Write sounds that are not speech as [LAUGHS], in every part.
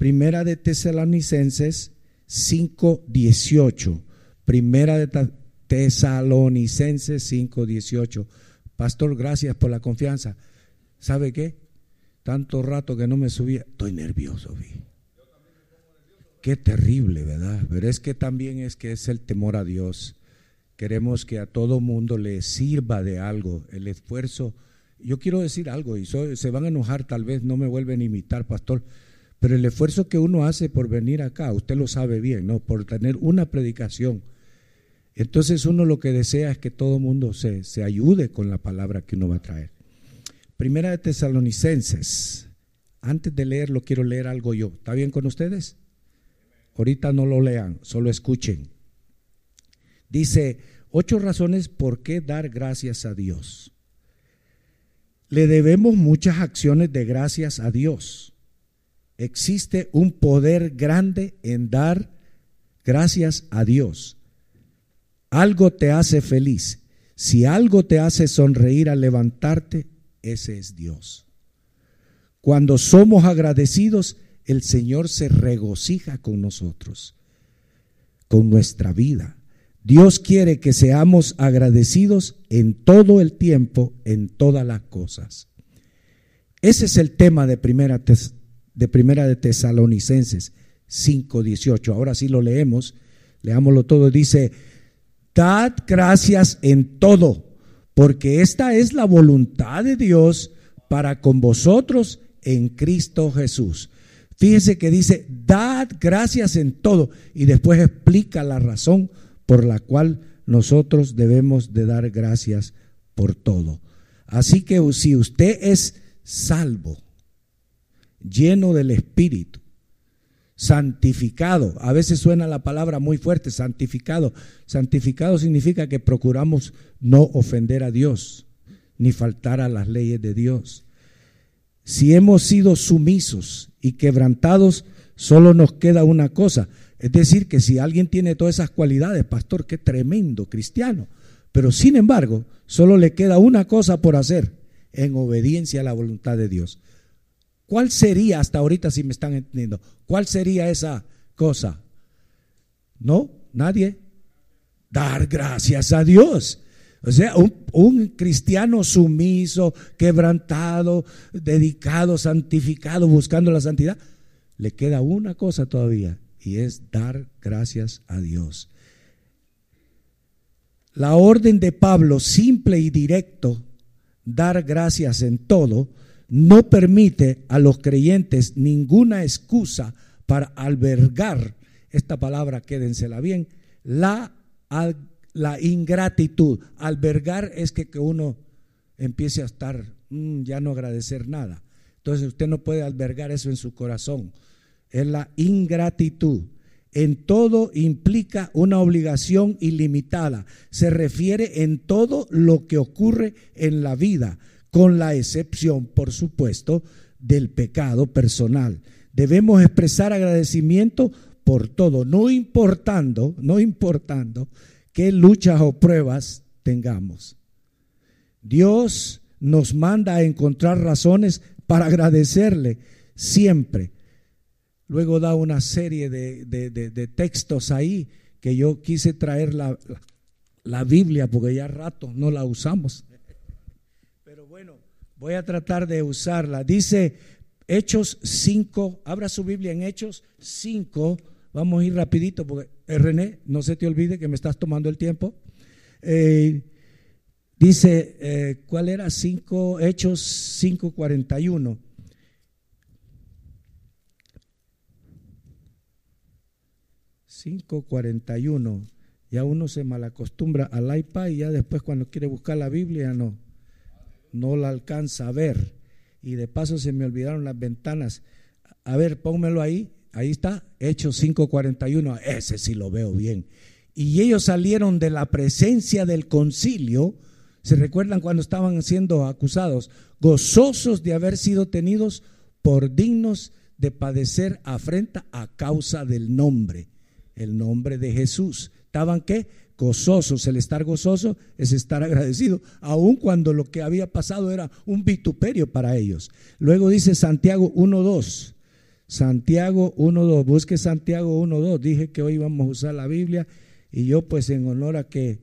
Primera de Tesalonicenses 5:18. Primera de Tesalonicenses 5:18. Pastor, gracias por la confianza. ¿Sabe qué? Tanto rato que no me subía, estoy nervioso, vi. Qué terrible, ¿verdad? Pero es que también es que es el temor a Dios. Queremos que a todo mundo le sirva de algo, el esfuerzo. Yo quiero decir algo y se van a enojar, tal vez no me vuelven a imitar, pastor, pero el esfuerzo que uno hace por venir acá, usted lo sabe bien, ¿no? Por tener una predicación. Entonces uno lo que desea es que todo el mundo se, se ayude con la palabra que uno va a traer. Primera de Tesalonicenses. Antes de leerlo, quiero leer algo yo. ¿Está bien con ustedes? Ahorita no lo lean, solo escuchen. Dice, ocho razones por qué dar gracias a Dios. Le debemos muchas acciones de gracias a Dios. Existe un poder grande en dar gracias a Dios. Algo te hace feliz. Si algo te hace sonreír al levantarte, ese es Dios. Cuando somos agradecidos, el Señor se regocija con nosotros, con nuestra vida. Dios quiere que seamos agradecidos en todo el tiempo, en todas las cosas. Ese es el tema de primera, de, primera de Tesalonicenses 5:18. Ahora sí lo leemos, leámoslo todo. Dice, dad gracias en todo, porque esta es la voluntad de Dios para con vosotros en Cristo Jesús. Fíjese que dice, dad gracias en todo, y después explica la razón por la cual nosotros debemos de dar gracias por todo. Así que si usted es salvo, lleno del Espíritu, santificado, a veces suena la palabra muy fuerte, santificado. Santificado significa que procuramos no ofender a Dios, ni faltar a las leyes de Dios. Si hemos sido sumisos y quebrantados, solo nos queda una cosa, es decir, que si alguien tiene todas esas cualidades, pastor, qué tremendo cristiano. Pero sin embargo, solo le queda una cosa por hacer en obediencia a la voluntad de Dios. ¿Cuál sería hasta ahorita, si me están entendiendo? ¿Cuál sería esa cosa? ¿No? ¿Nadie? Dar gracias a Dios. O sea, un, un, cristiano sumiso, quebrantado, dedicado, santificado, buscando la santidad, le queda una cosa todavía, y es dar gracias a Dios. La orden de Pablo, simple y directo, dar gracias en todo, no permite a los creyentes ninguna excusa para albergar, esta palabra quédensela bien, la, la ingratitud. Albergar es que, que uno empiece a estar, mm, ya no agradecer nada. Entonces usted no puede albergar eso en su corazón es la ingratitud. En todo implica una obligación ilimitada. Se refiere en todo lo que ocurre en la vida, con la excepción, por supuesto, del pecado personal. Debemos expresar agradecimiento por todo, no importando, no importando qué luchas o pruebas tengamos. Dios nos manda a encontrar razones para agradecerle siempre Luego da una serie de, textos ahí que yo quise traer la, la, Biblia porque ya rato no la usamos. Voy a tratar de usarla. Dice Hechos 5, abra su Biblia en Hechos 5. Vamos a ir rapidito porque eh, René, no se te olvide que me estás tomando el tiempo. Eh, dice, eh, ¿cuál era? 5, Hechos 5.41. 5.41. Ya uno se malacostumbra al iPad y ya después cuando quiere buscar la Biblia no, no la alcanza a ver. Y de paso se me olvidaron las ventanas. A ver, pónmelo ahí. Ahí está, Hechos 5.41. Ese sí lo veo bien. Y ellos salieron de la presencia del concilio. ¿Se recuerdan cuando estaban siendo acusados? Gozosos de haber sido tenidos por dignos de padecer afrenta a causa del nombre el nombre de Jesús. ¿Estaban qué? Gozosos. El estar gozoso es estar agradecido, aun cuando lo que había pasado era un vituperio para ellos. Luego dice Santiago 1.2. Santiago 1.2. Busque Santiago 1.2. Dije que hoy vamos a usar la Biblia y yo pues en honor a que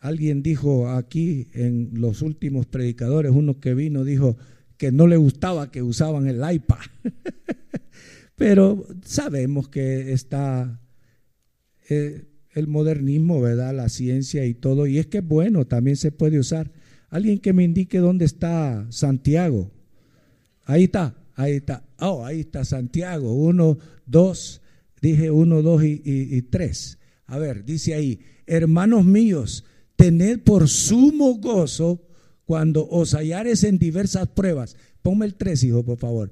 alguien dijo aquí en los últimos predicadores, uno que vino dijo que no le gustaba que usaban el iPad. [LAUGHS] Pero sabemos que está eh, el modernismo, ¿verdad? La ciencia y todo. Y es que bueno, también se puede usar. Alguien que me indique dónde está Santiago. Ahí está, ahí está. Oh, ahí está Santiago. Uno, dos, dije uno, dos y, y tres. A ver, dice ahí, hermanos míos, tened por sumo gozo cuando os hallares en diversas pruebas. Ponme el tres, hijo, por favor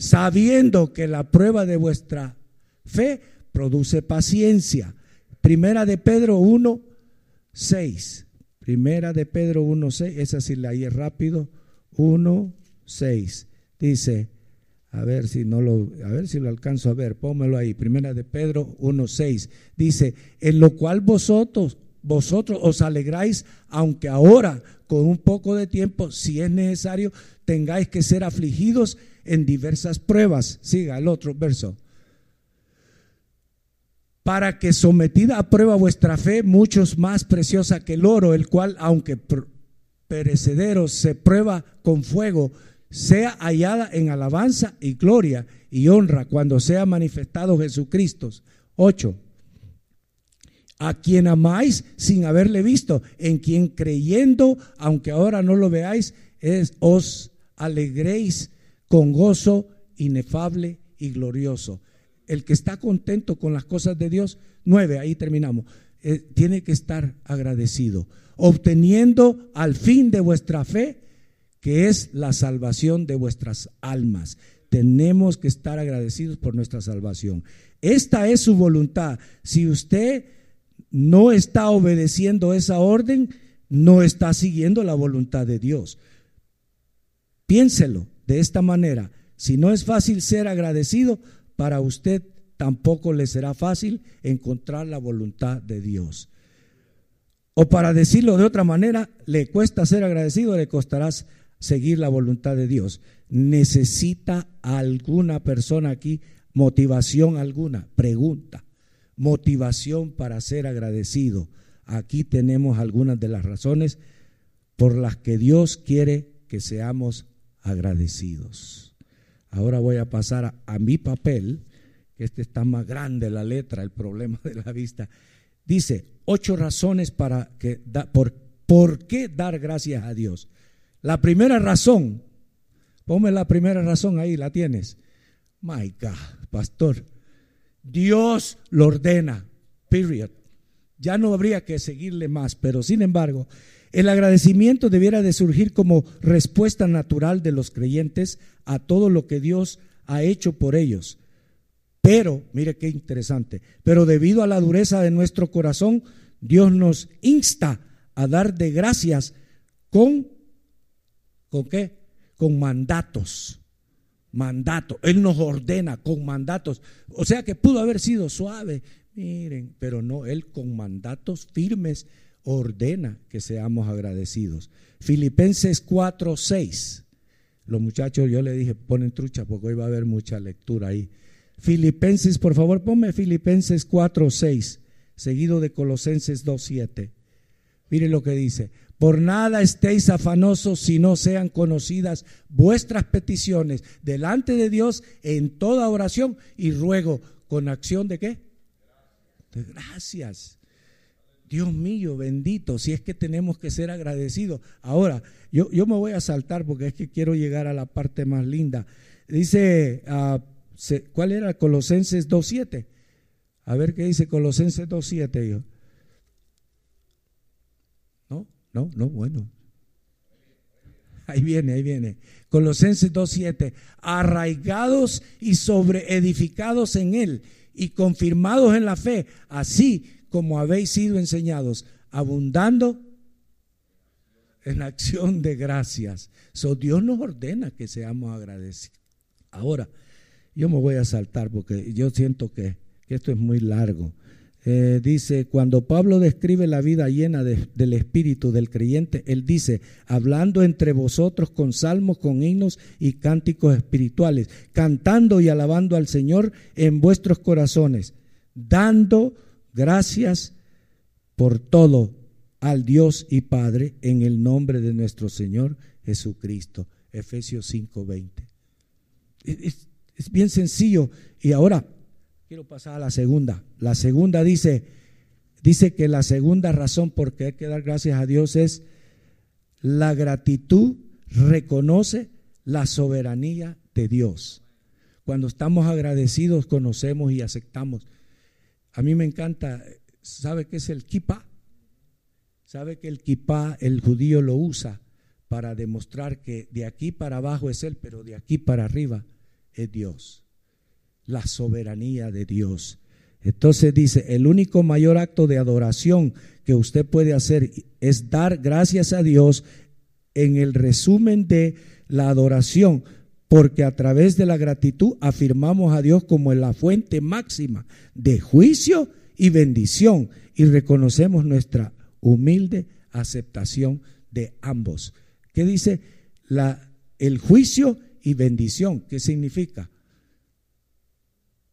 sabiendo que la prueba de vuestra fe produce paciencia. Primera de Pedro 1, 6. Primera de Pedro 1, 6. Esa sí la es rápido. 1, 6. Dice, a ver si no lo, a ver si lo alcanzo a ver, pónmelo ahí. Primera de Pedro 1, 6. Dice, en lo cual vosotros, vosotros os alegráis, aunque ahora, con un poco de tiempo, si es necesario, tengáis que ser afligidos en diversas pruebas. Siga el otro verso. Para que sometida a prueba vuestra fe, muchos más preciosa que el oro, el cual, aunque perecedero, se prueba con fuego, sea hallada en alabanza y gloria y honra cuando sea manifestado Jesucristo. 8. A quien amáis sin haberle visto, en quien creyendo, aunque ahora no lo veáis, es, os alegréis con gozo inefable y glorioso. El que está contento con las cosas de Dios, nueve, ahí terminamos, eh, tiene que estar agradecido, obteniendo al fin de vuestra fe, que es la salvación de vuestras almas. Tenemos que estar agradecidos por nuestra salvación. Esta es su voluntad. Si usted no está obedeciendo esa orden, no está siguiendo la voluntad de Dios. Piénselo de esta manera. Si no es fácil ser agradecido, para usted tampoco le será fácil encontrar la voluntad de Dios. O para decirlo de otra manera, le cuesta ser agradecido, le costará seguir la voluntad de Dios. ¿Necesita alguna persona aquí motivación alguna? Pregunta. Motivación para ser agradecido. Aquí tenemos algunas de las razones por las que Dios quiere que seamos agradecidos. Ahora voy a pasar a, mi papel, que este está más grande la letra, el problema de la vista. Dice, ocho razones para que, por, por qué dar gracias a Dios. La primera razón, ponme la primera razón ahí, la tienes. My God, pastor, Dios lo ordena, period. Ya no habría que seguirle más, pero sin embargo, el agradecimiento debiera de surgir como respuesta natural de los creyentes a todo lo que Dios ha hecho por ellos. Pero, mire qué interesante, pero debido a la dureza de nuestro corazón, Dios nos insta a dar de gracias con, ¿con qué? Con mandatos. Mandatos. Él nos ordena con mandatos. O sea que pudo haber sido suave, miren, pero no, Él con mandatos firmes ordena que seamos agradecidos. Filipenses 4, 6. Los muchachos, yo le dije, ponen trucha porque hoy va a haber mucha lectura ahí. Filipenses, por favor, ponme Filipenses 4, 6, seguido de Colosenses 2, 7. Mire lo que dice. Por nada estéis afanosos si no sean conocidas vuestras peticiones delante de Dios en toda oración y ruego con acción de qué? De gracias. Dios mío, bendito, si es que tenemos que ser agradecidos. Ahora, yo, yo me voy a saltar porque es que quiero llegar a la parte más linda. Dice, uh, ¿cuál era? Colosenses 2.7. A ver qué dice Colosenses 2.7. No, no, no, bueno. Ahí viene, ahí viene. Colosenses 2.7. Arraigados y sobreedificados en él y confirmados en la fe. Así como habéis sido enseñados, abundando en acción de gracias. So, Dios nos ordena que seamos agradecidos. Ahora, yo me voy a saltar porque yo siento que, esto es muy largo. Eh, dice, cuando Pablo describe la vida llena del espíritu del creyente, él dice, hablando entre vosotros con salmos, con himnos y cánticos espirituales, cantando y alabando al Señor en vuestros corazones, dando gracias por todo al Dios y Padre en el nombre de nuestro Señor Jesucristo. Efesios 5:20. Es, es bien sencillo. Y ahora quiero pasar a la segunda. La segunda dice, dice que la segunda razón por qué hay que dar gracias a Dios es la gratitud reconoce la soberanía de Dios. Cuando estamos agradecidos, conocemos y aceptamos. A mí me encanta, ¿sabe qué es el kippah? ¿Sabe que el kippah el judío lo usa para demostrar que de aquí para abajo es Él, pero de aquí para arriba es Dios? La soberanía de Dios. Entonces dice, el único mayor acto de adoración que usted puede hacer es dar gracias a Dios en el resumen de la adoración, porque a través de la gratitud afirmamos a Dios como la fuente máxima de juicio y bendición y reconocemos nuestra humilde aceptación de ambos. ¿Qué dice? El juicio y bendición. ¿Qué significa?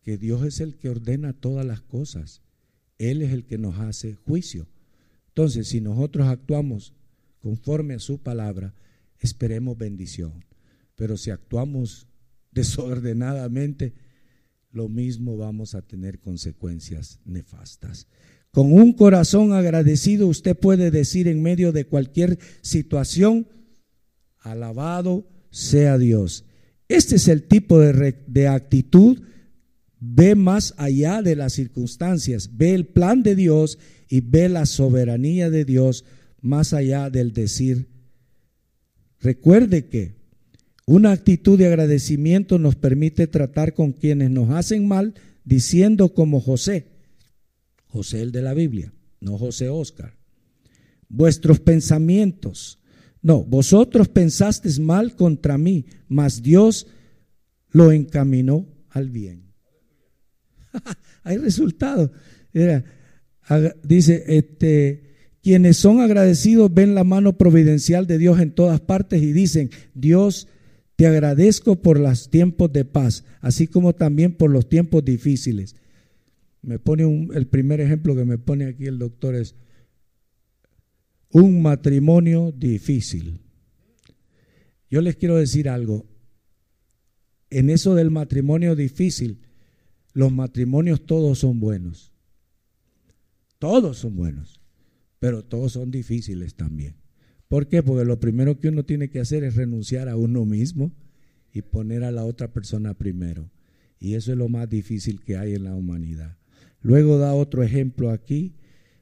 Que Dios es el que ordena todas las cosas. Él es el que nos hace juicio. Entonces, si nosotros actuamos conforme a su palabra, esperemos bendición. Pero si actuamos [LAUGHS] desordenadamente, lo mismo vamos a tener consecuencias nefastas. Con un corazón agradecido usted puede decir en medio de cualquier situación, alabado sea Dios. Este es el tipo de, de actitud ve más allá de las circunstancias, ve el plan de Dios y ve la soberanía de Dios más allá del decir. Recuerde que una actitud de agradecimiento nos permite tratar con quienes nos hacen mal diciendo como José, José el de la Biblia, no José Oscar, vuestros pensamientos, no, vosotros pensasteis mal contra mí, mas Dios lo encaminó al bien. [LAUGHS] Hay resultados. dice, este, quienes son agradecidos ven la mano providencial de Dios en todas partes y dicen, Dios, te agradezco por los tiempos de paz, así como también por los tiempos difíciles. Me pone un, el primer ejemplo que me pone aquí el doctor es un matrimonio difícil. Yo les quiero decir algo. En eso del matrimonio difícil, los matrimonios todos son buenos. Todos son buenos, pero todos son difíciles también. ¿Por qué? Porque lo primero que uno tiene que hacer es renunciar a uno mismo y poner a la otra persona primero. Y eso es lo más difícil que hay en la humanidad. Luego da otro ejemplo aquí,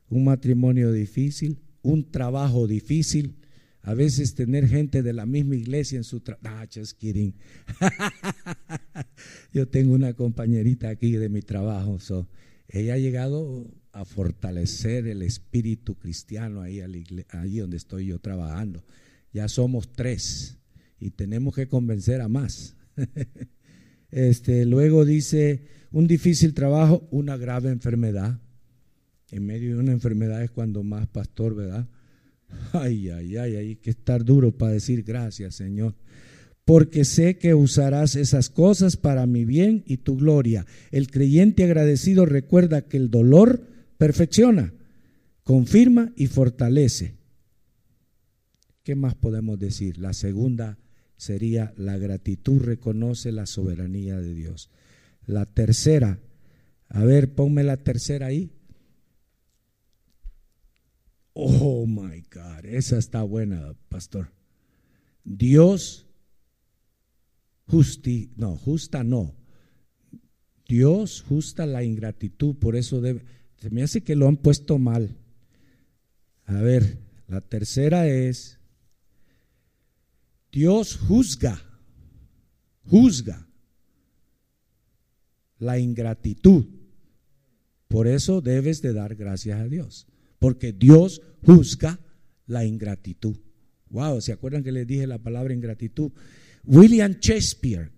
un matrimonio difícil, un trabajo difícil, a veces tener gente de la misma iglesia en su trabajo. Ah, just kidding. [LAUGHS] Yo tengo una compañerita aquí de mi trabajo. ella ha llegado a fortalecer el espíritu cristiano ahí, ahí donde estoy yo trabajando. Ya somos tres y tenemos que convencer a más. [LAUGHS] este, luego dice, un difícil trabajo, una grave enfermedad. En medio de una enfermedad es cuando más pastor, ¿verdad? Ay, ay, ay, hay que estar duro para decir gracias, Señor. Porque sé que usarás esas cosas para mi bien y tu gloria. El creyente agradecido recuerda que el dolor perfecciona, confirma y fortalece. ¿Qué más podemos decir? La segunda sería la gratitud reconoce la soberanía de Dios. La tercera, a ver, ponme la tercera ahí. Oh my God, esa está buena, pastor. Dios justi, no, justa no. Dios justa la ingratitud, por eso debe, se me hace que lo han puesto mal. A ver, la tercera es, Dios juzga, juzga la ingratitud. Por eso debes de dar gracias a Dios porque Dios juzga la ingratitud. Wow, ¿se acuerdan que les dije la palabra ingratitud? William Shakespeare.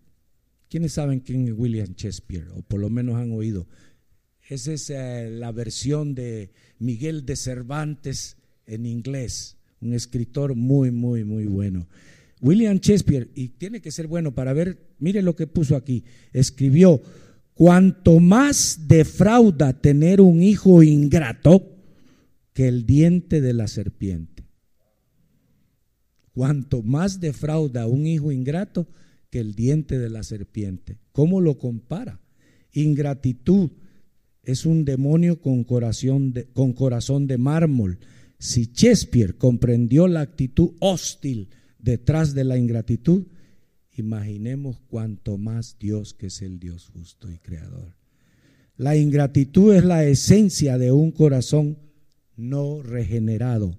¿Quiénes saben quién es William Shakespeare? O por lo menos han oído. Esa es eh, la versión de Miguel de Cervantes en inglés, un escritor muy, muy, muy bueno. William Shakespeare, y tiene que ser bueno para ver, mire lo que puso aquí, escribió, cuanto más defrauda tener un hijo ingrato que el diente de la serpiente. Cuanto más defrauda un hijo ingrato que el diente de la serpiente. ¿Cómo lo compara? Ingratitud es un demonio con corazón de, con corazón de mármol. Si Shakespeare comprendió la actitud hostil detrás de la ingratitud, imaginemos cuanto más Dios que es el Dios justo y creador. La ingratitud es la esencia de un corazón no regenerado.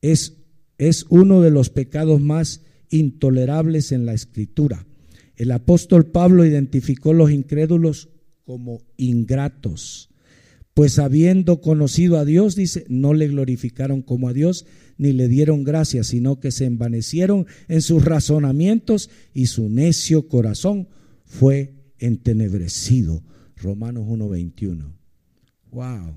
Es, es uno de los pecados más intolerables en la escritura. El apóstol Pablo identificó los incrédulos como ingratos, pues habiendo conocido a Dios, dice, no le glorificaron como a Dios, ni le dieron gracias, sino que se envanecieron en sus razonamientos y su necio corazón fue entenebrecido. Romanos 1:21. Wow.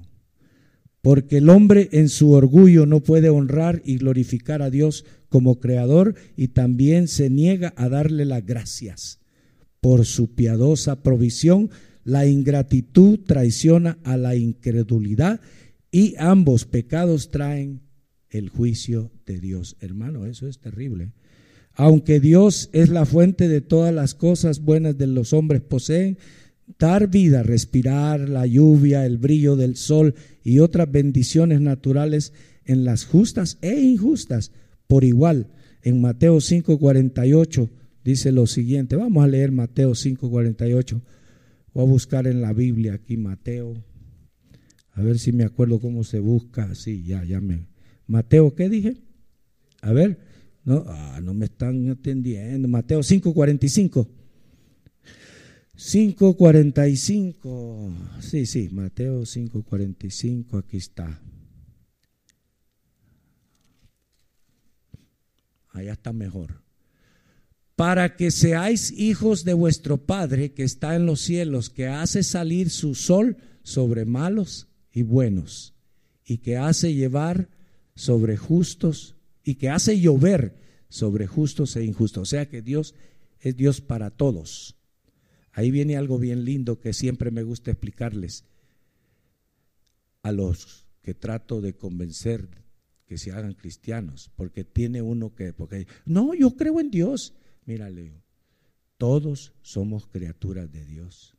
Porque el hombre en su orgullo no puede honrar y glorificar a Dios como creador y también se niega a darle las gracias. Por su piadosa provisión, la ingratitud traiciona a la incredulidad y ambos pecados traen el juicio de Dios. Hermano, eso es terrible. Aunque Dios es la fuente de todas las cosas buenas de los hombres poseen, dar vida, respirar, la lluvia, el brillo del sol y otras bendiciones naturales en las justas e injustas por igual. En Mateo 5:48 dice lo siguiente. Vamos a leer Mateo 5:48. Voy a buscar en la Biblia aquí Mateo. A ver si me acuerdo cómo se busca. Sí, ya, ya me, Mateo, ¿qué dije? A ver, no, ah, no me están atendiendo. Mateo 5:45. 5:45. Sí, sí, Mateo 5:45, aquí está. Allá está mejor. Para que seáis hijos de vuestro Padre que está en los cielos, que hace salir su sol sobre malos y buenos, y que hace llevar sobre justos y que hace llover sobre justos e injustos. O sea que Dios es Dios para todos. Ahí viene algo bien lindo que siempre me gusta explicarles a los que trato de convencer que se hagan cristianos, porque tiene uno que, porque no, yo creo en Dios. Mira, todos somos criaturas de Dios.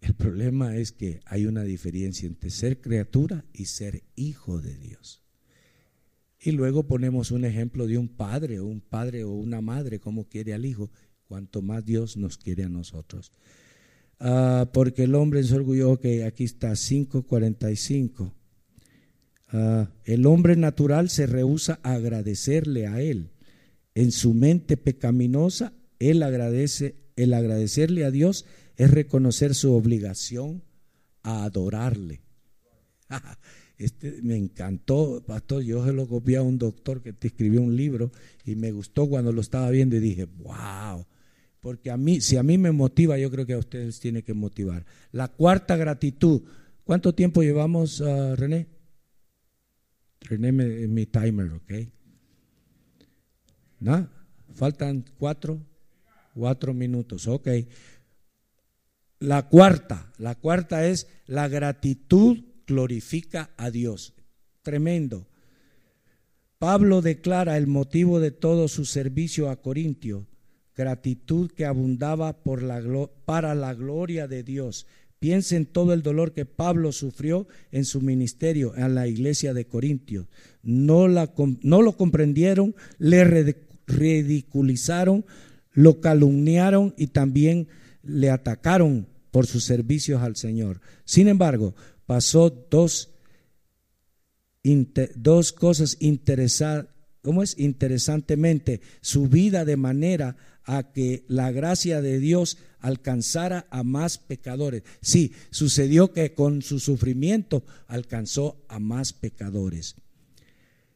El problema es que hay una diferencia entre ser criatura y ser hijo de Dios. Y luego ponemos un ejemplo de un padre o un padre o una madre, como quiere al hijo, cuanto más Dios nos quiere a nosotros. Ah, porque el hombre en su orgullo, que aquí está 5.45. Uh, el hombre natural se rehúsa a agradecerle a él. En su mente pecaminosa, él agradece, el agradecerle a Dios es reconocer su obligación a adorarle. [LAUGHS] Este me encantó, pastor. Yo se lo copié a un doctor que te escribió un libro y me gustó cuando lo estaba viendo y dije, wow. Porque a mí, si a mí me motiva, yo creo que a ustedes tiene que motivar. La cuarta gratitud. ¿Cuánto tiempo llevamos, uh, René? René me, mi timer, ¿ok? ¿No? Faltan cuatro, cuatro minutos, ok. La cuarta, la cuarta es la gratitud glorifica a Dios. Tremendo. Pablo declara el motivo de todo su servicio a Corintio, gratitud que abundaba para la gloria de Dios. Piensen todo el dolor que Pablo sufrió en su ministerio en la iglesia de Corintio. No, la, no lo comprendieron, le ridiculizaron, lo calumniaron y también le atacaron por sus servicios al Señor. Sin embargo, pasó dos, dos cosas interesantes. ¿Cómo es? Interesantemente, su vida de manera a que la gracia de Dios alcanzara a más pecadores. Sí, sucedió que con su sufrimiento alcanzó a más pecadores.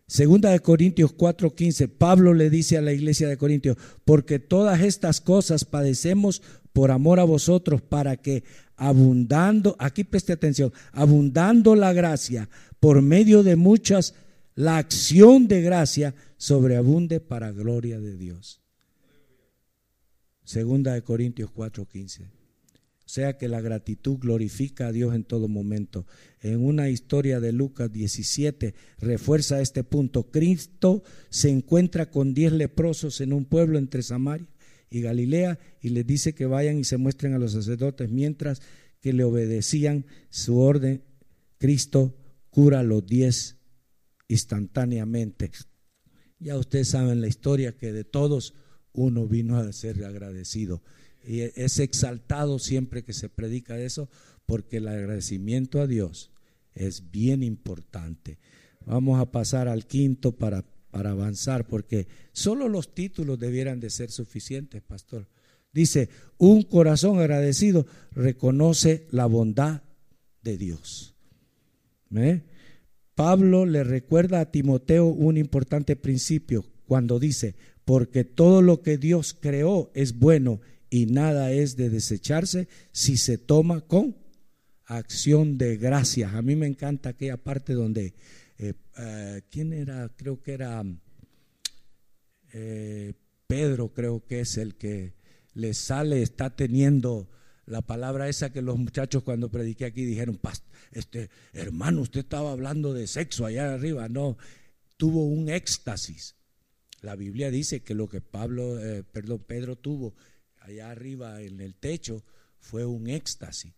Segunda de Corintios 4:15, Pablo le dice a la iglesia de Corintios, porque todas estas cosas padecemos por amor a vosotros, para que abundando, aquí preste atención, abundando la gracia por medio de muchas, la acción de gracia sobreabunde para gloria de Dios. Segunda de Corintios 4:15. O sea que la gratitud glorifica a Dios en todo momento. En una historia de Lucas 17 refuerza este punto. Cristo se encuentra con diez leprosos en un pueblo entre Samaria y Galilea y les dice que vayan y se muestren a los sacerdotes mientras que le obedecían su orden. Cristo cura a los diez instantáneamente. Ya ustedes saben la historia que de todos uno vino a ser agradecido. Y es exaltado siempre que se predica eso, porque el agradecimiento a Dios es bien importante. Vamos a pasar al quinto para, para avanzar, porque solo los títulos debieran de ser suficientes, pastor. Dice, un corazón agradecido reconoce la bondad de Dios. Pablo le recuerda a Timoteo un importante principio cuando dice, porque todo lo que Dios creó es bueno y nada es de desecharse si se toma con acción de gracias. A mí me encanta aquella parte donde, eh, eh, ¿quién era? Creo que era eh, Pedro, creo que es el que le sale, está teniendo la palabra esa que los muchachos cuando prediqué aquí dijeron, este hermano, usted estaba hablando de sexo allá arriba. No, tuvo un éxtasis. La Biblia dice que lo que Pablo, perdón, Pedro tuvo allá arriba en el techo fue un éxtasis.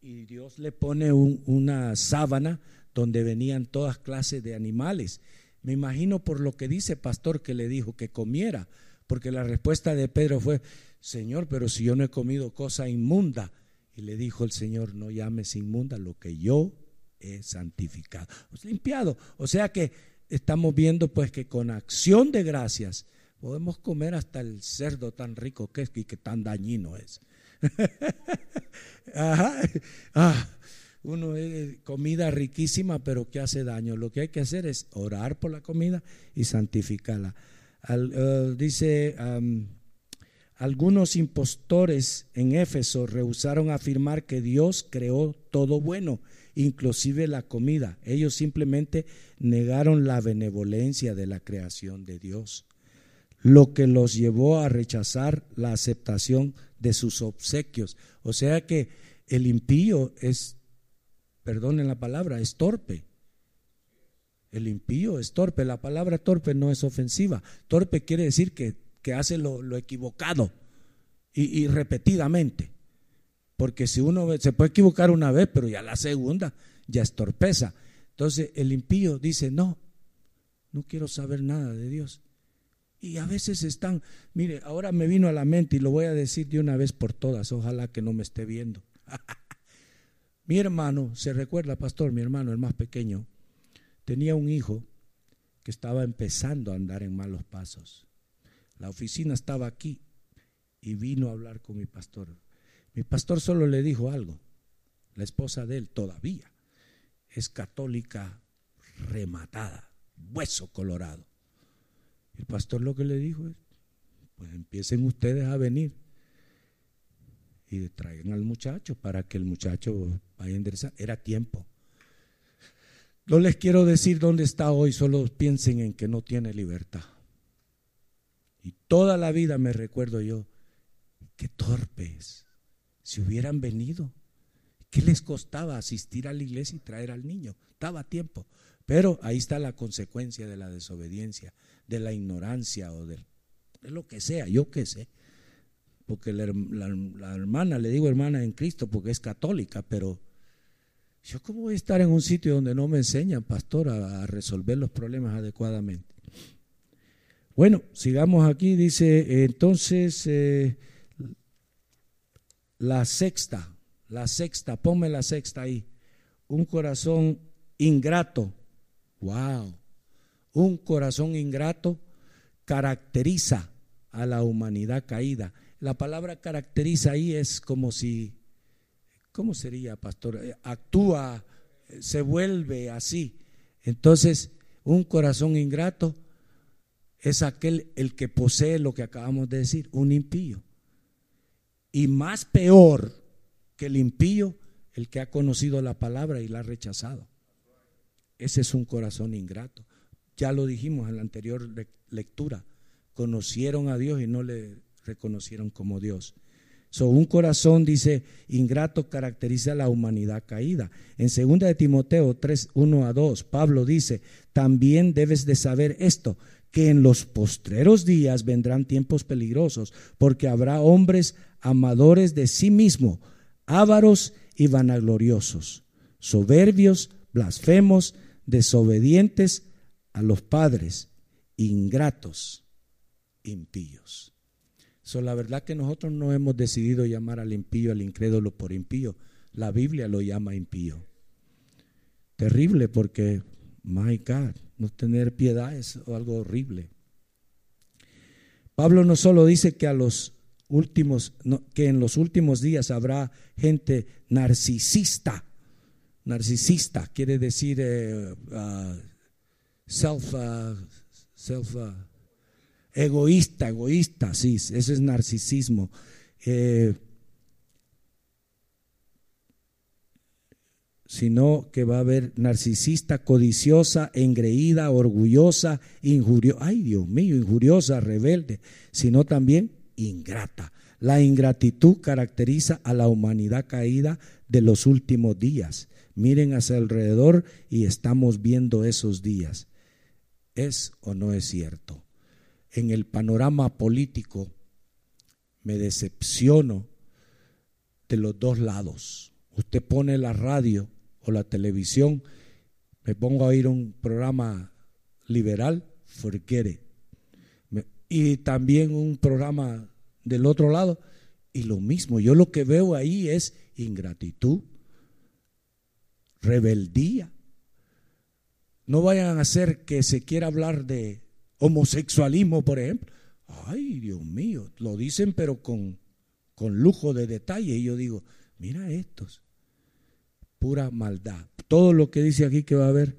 Y Dios le pone una sábana donde venían todas clases de animales. Me imagino por lo que dice pastor que le dijo que comiera, porque la respuesta de Pedro fue, Señor, pero si yo no he comido cosa inmunda. Y le dijo el Señor, no llames inmunda lo que yo he santificado, limpiado. O sea que estamos viendo pues que con acción de gracias Podemos comer hasta el cerdo tan rico que es y que tan dañino es. [LAUGHS] Ajá. Ah, uno es comida riquísima, pero que hace daño. Lo que hay que hacer es orar por la comida y santificarla. Eh, dice, algunos impostores en Éfeso rehusaron afirmar que Dios creó todo bueno, inclusive la comida. Ellos simplemente negaron la benevolencia de la creación de Dios lo que los llevó a rechazar la aceptación de sus obsequios. O sea que el impío es, perdonen la palabra, es torpe. El impío es torpe. La palabra torpe no es ofensiva. Torpe quiere decir que, hace lo, equivocado y, y, repetidamente. Porque si uno se puede equivocar una vez, pero ya la segunda ya es torpeza. Entonces el impío dice, no, no quiero saber nada de Dios. Y a veces están, mire, ahora me vino a la mente y lo voy a decir de una vez por todas, ojalá que no me esté viendo. [LAUGHS] mi hermano, se recuerda, pastor, mi hermano, el más pequeño, tenía un hijo que estaba empezando a andar en malos pasos. La oficina estaba aquí y vino a hablar con mi pastor. Mi pastor solo le dijo algo. La esposa de él todavía es católica rematada, hueso colorado. El pastor lo que le dijo es, pues empiecen ustedes a venir y traigan al muchacho para que el muchacho vaya a enderezar. Era tiempo. No les quiero decir dónde está hoy, solo piensen en que no tiene libertad. Y toda la vida me recuerdo yo, qué torpes, si hubieran venido, ¿qué les costaba asistir a la iglesia y traer al niño? Estaba tiempo. Pero ahí está la consecuencia de la desobediencia de la ignorancia o de, lo que sea, yo qué sé. Porque la, hermana, le digo hermana en Cristo porque es católica, pero yo cómo voy a estar en un sitio donde no me enseñan, pastor, a, resolver los problemas adecuadamente. Bueno, sigamos aquí, dice entonces eh, la sexta, la sexta, ponme la sexta ahí, un corazón ingrato, wow, un corazón ingrato caracteriza a la humanidad caída. La palabra caracteriza ahí es como si, ¿cómo sería, pastor? Eh, actúa, se vuelve así. Entonces, un corazón ingrato es aquel el que posee lo que acabamos de decir, un impío. Y más peor, que el impío, el que ha conocido la palabra y la ha rechazado. Ese es un corazón ingrato. Ya lo dijimos en la anterior lectura. Conocieron a Dios y no le reconocieron como Dios. So, un corazón, dice, ingrato caracteriza a la humanidad caída. En 2 de Timoteo 3, 1 a 2, Pablo dice, también debes de saber esto, que en los postreros días vendrán tiempos peligrosos, porque habrá hombres amadores de sí mismo, ávaros y vanagloriosos, soberbios, blasfemos, desobedientes a los padres, ingratos, impíos. So, la verdad que nosotros no hemos decidido llamar al impío, al incrédulo por impío. La Biblia lo llama impío. Terrible porque, my God, no tener piedad es algo horrible. Pablo no solo dice que a los últimos, que en los últimos días habrá gente narcisista. Narcisista quiere decir uh, self, uh, self uh, egoísta, egoísta, sí, ese es narcisismo. Eh, sino que va a haber narcisista, codiciosa, engreída, orgullosa, injuriosa, ay Dios mío, injuriosa, rebelde, sino también ingrata. La ingratitud caracteriza a la humanidad caída de los últimos días. Miren hacia alrededor y estamos viendo esos días. ¿Es o no es cierto? En el panorama político me decepciono de los dos lados. Usted pone la radio la televisión, me pongo a oír un programa liberal, forget y también un programa del otro lado, y lo mismo. Yo lo que veo ahí es ingratitud, rebeldía. No vayan a hacer que se quiera hablar de homosexualismo, por ejemplo. Ay, Dios mío, lo dicen pero con, con lujo de detalle. Y yo digo, mira estos pura maldad. Todo lo que dice aquí que va a haber,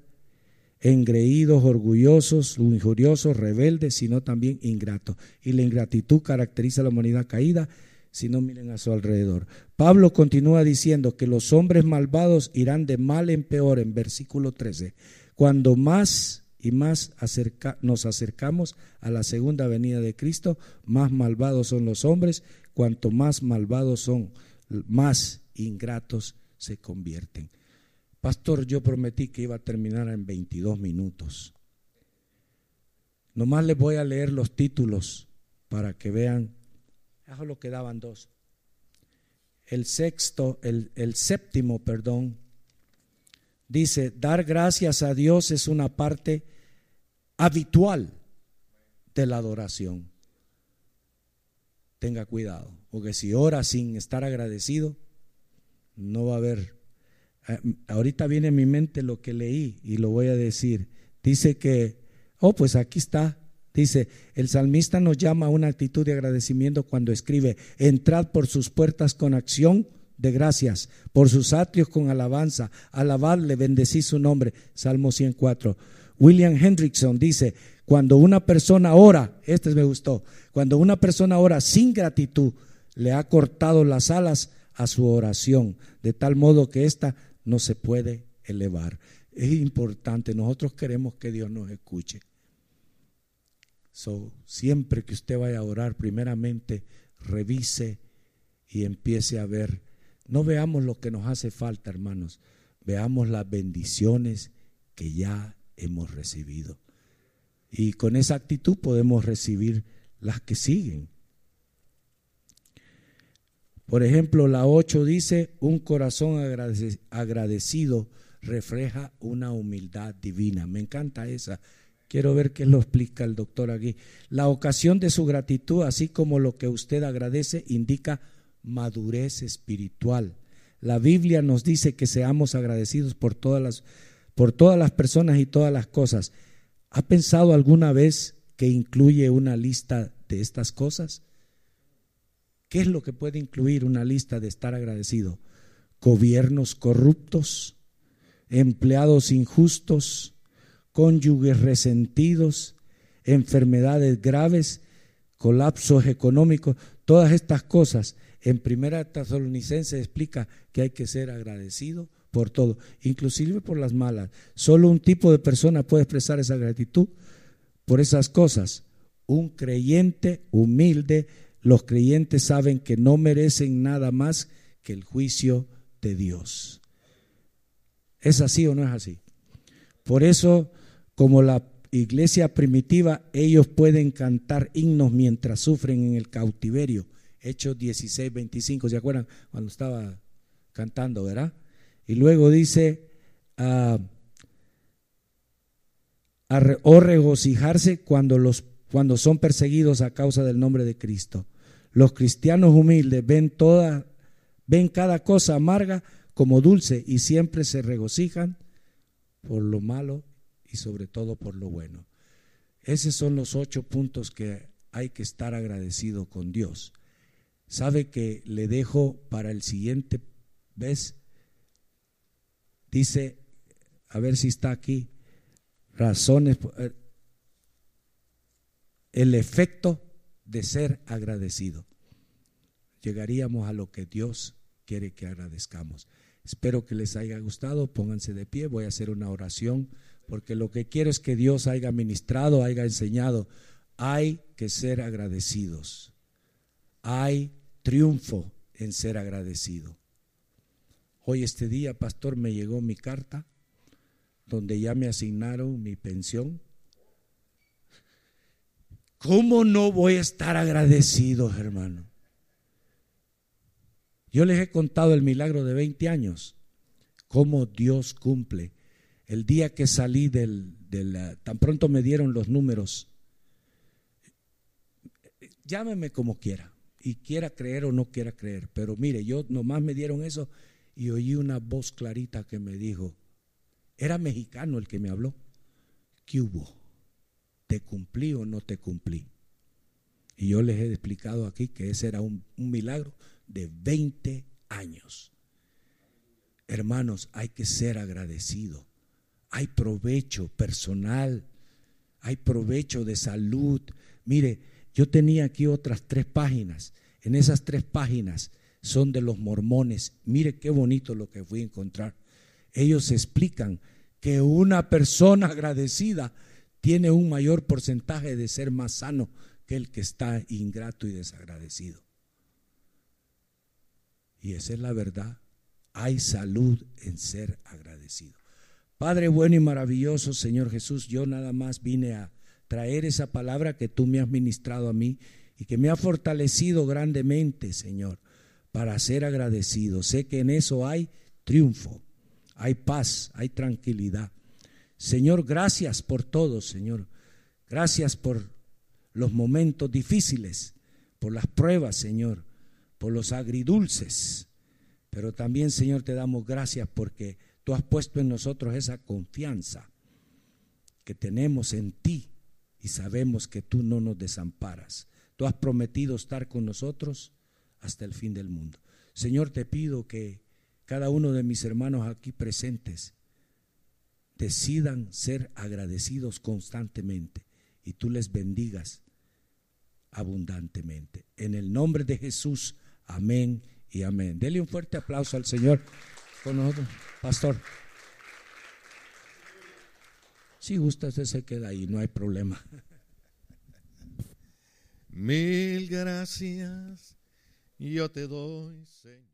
engreídos, orgullosos, injuriosos, rebeldes, sino también ingratos. Y la ingratitud caracteriza a la humanidad caída, si no miren a su alrededor. Pablo continúa diciendo que los hombres malvados irán de mal en peor en versículo 13. Cuando más y más nos acercamos a la segunda venida de Cristo, más malvados son los hombres, cuanto más malvados son, más ingratos se convierten. Pastor, yo prometí que iba a terminar en 22 minutos. Nomás les voy a leer los títulos para que vean. Eso lo quedaban dos. El sexto, el, el séptimo, perdón, dice, dar gracias a Dios es una parte habitual de la adoración. Tenga cuidado, porque si ora sin estar agradecido, no va a haber. Eh, ahorita viene en mi mente lo que leí y lo voy a decir. Dice que, oh, pues aquí está. Dice, el salmista nos llama a una actitud de agradecimiento cuando escribe, entrad por sus puertas con acción de gracias, por sus atrios con alabanza, alabadle, bendecí su nombre. Salmo 104. William Hendrickson dice, cuando una persona ora, este me gustó, cuando una persona ora sin gratitud, le ha cortado las alas a su oración, de tal modo que ésta no se puede elevar. Es importante, nosotros queremos que Dios nos escuche. So, siempre que usted vaya a orar, primeramente revise y empiece a ver. No veamos lo que nos hace falta, hermanos. Veamos las bendiciones que ya hemos recibido. Y con esa actitud podemos recibir las que siguen. Por ejemplo, la 8 dice, un corazón agradecido refleja una humildad divina. Me encanta esa. Quiero ver qué lo explica el doctor aquí. La ocasión de su gratitud, así como lo que usted agradece, indica madurez espiritual. La Biblia nos dice que seamos agradecidos por todas las, por todas las personas y todas las cosas. ¿Ha pensado alguna vez que incluye una lista de estas cosas? ¿Qué es lo que puede incluir una lista de estar agradecido? Gobiernos corruptos, empleados injustos, cónyuges resentidos, enfermedades graves, colapsos económicos, todas estas cosas En Primera Tesalonicense explica que hay que ser agradecido por todo, inclusive por las malas. Solo un tipo de persona puede expresar esa gratitud por esas cosas. Un creyente humilde, los creyentes saben que no merecen nada más que el juicio de Dios. ¿Es así o no es así? Por eso, como la iglesia primitiva, ellos pueden cantar himnos mientras sufren en el cautiverio. Hechos 16, 25, ¿se acuerdan cuando estaba cantando, verdad? Y luego dice, ah, o regocijarse cuando, los, cuando son perseguidos a causa del nombre de Cristo. Los cristianos humildes ven toda, ven cada cosa amarga como dulce y siempre se regocijan por lo malo y sobre todo por lo bueno. Esos son los ocho puntos que hay que estar agradecido con Dios. Sabe que le dejo para el siguiente vez. Dice, a ver si está aquí, razones, eh, el efecto de ser agradecido. Llegaríamos a lo que Dios quiere que agradezcamos. Espero que les haya gustado, pónganse de pie, voy a hacer una oración, porque lo que quiero es que Dios haya ministrado, haya enseñado. Hay que ser agradecidos. Hay triunfo en ser agradecido. Hoy este día, pastor, me llegó mi carta donde ya me asignaron mi pensión. ¿Cómo no voy a estar agradecido, hermano? Yo les he contado el milagro de 20 años, cómo Dios cumple. El día que salí del, del tan pronto me dieron los números, llámeme como quiera, y quiera creer o no quiera creer, pero mire, yo nomás me dieron eso y oí una voz clarita que me dijo, era mexicano el que me habló, ¿qué hubo? ¿Te cumplí o no te cumplí? Y yo les he explicado aquí que ese era un, un milagro de 20 años. Hermanos, hay que ser agradecido. Hay provecho personal, hay provecho de salud. Mire, yo tenía aquí otras tres páginas. En esas tres páginas son de los mormones. Mire qué bonito lo que fui a encontrar. Ellos explican que una persona agradecida tiene un mayor porcentaje de ser más sano que el que está ingrato y desagradecido. Y esa es la verdad. Hay salud en ser agradecido. Padre bueno y maravilloso, Señor Jesús, yo nada más vine a traer esa palabra que tú me has ministrado a mí y que me ha fortalecido grandemente, Señor, para ser agradecido. Sé que en eso hay triunfo, hay paz, hay tranquilidad. Señor, gracias por todo, Señor. Gracias por los momentos difíciles, por las pruebas, Señor por los agridulces. Pero también, Señor, te damos gracias porque tú has puesto en nosotros esa confianza que tenemos en ti y sabemos que tú no nos desamparas. Tú has prometido estar con nosotros hasta el fin del mundo. Señor, te pido que cada uno de mis hermanos aquí presentes decidan ser agradecidos constantemente y tú les bendigas abundantemente. En el nombre de Jesús. Amén y amén. Dele un fuerte aplauso al Señor con nosotros, pastor. Si gusta, usted se queda ahí, no hay problema. Mil gracias, yo te doy, Señor.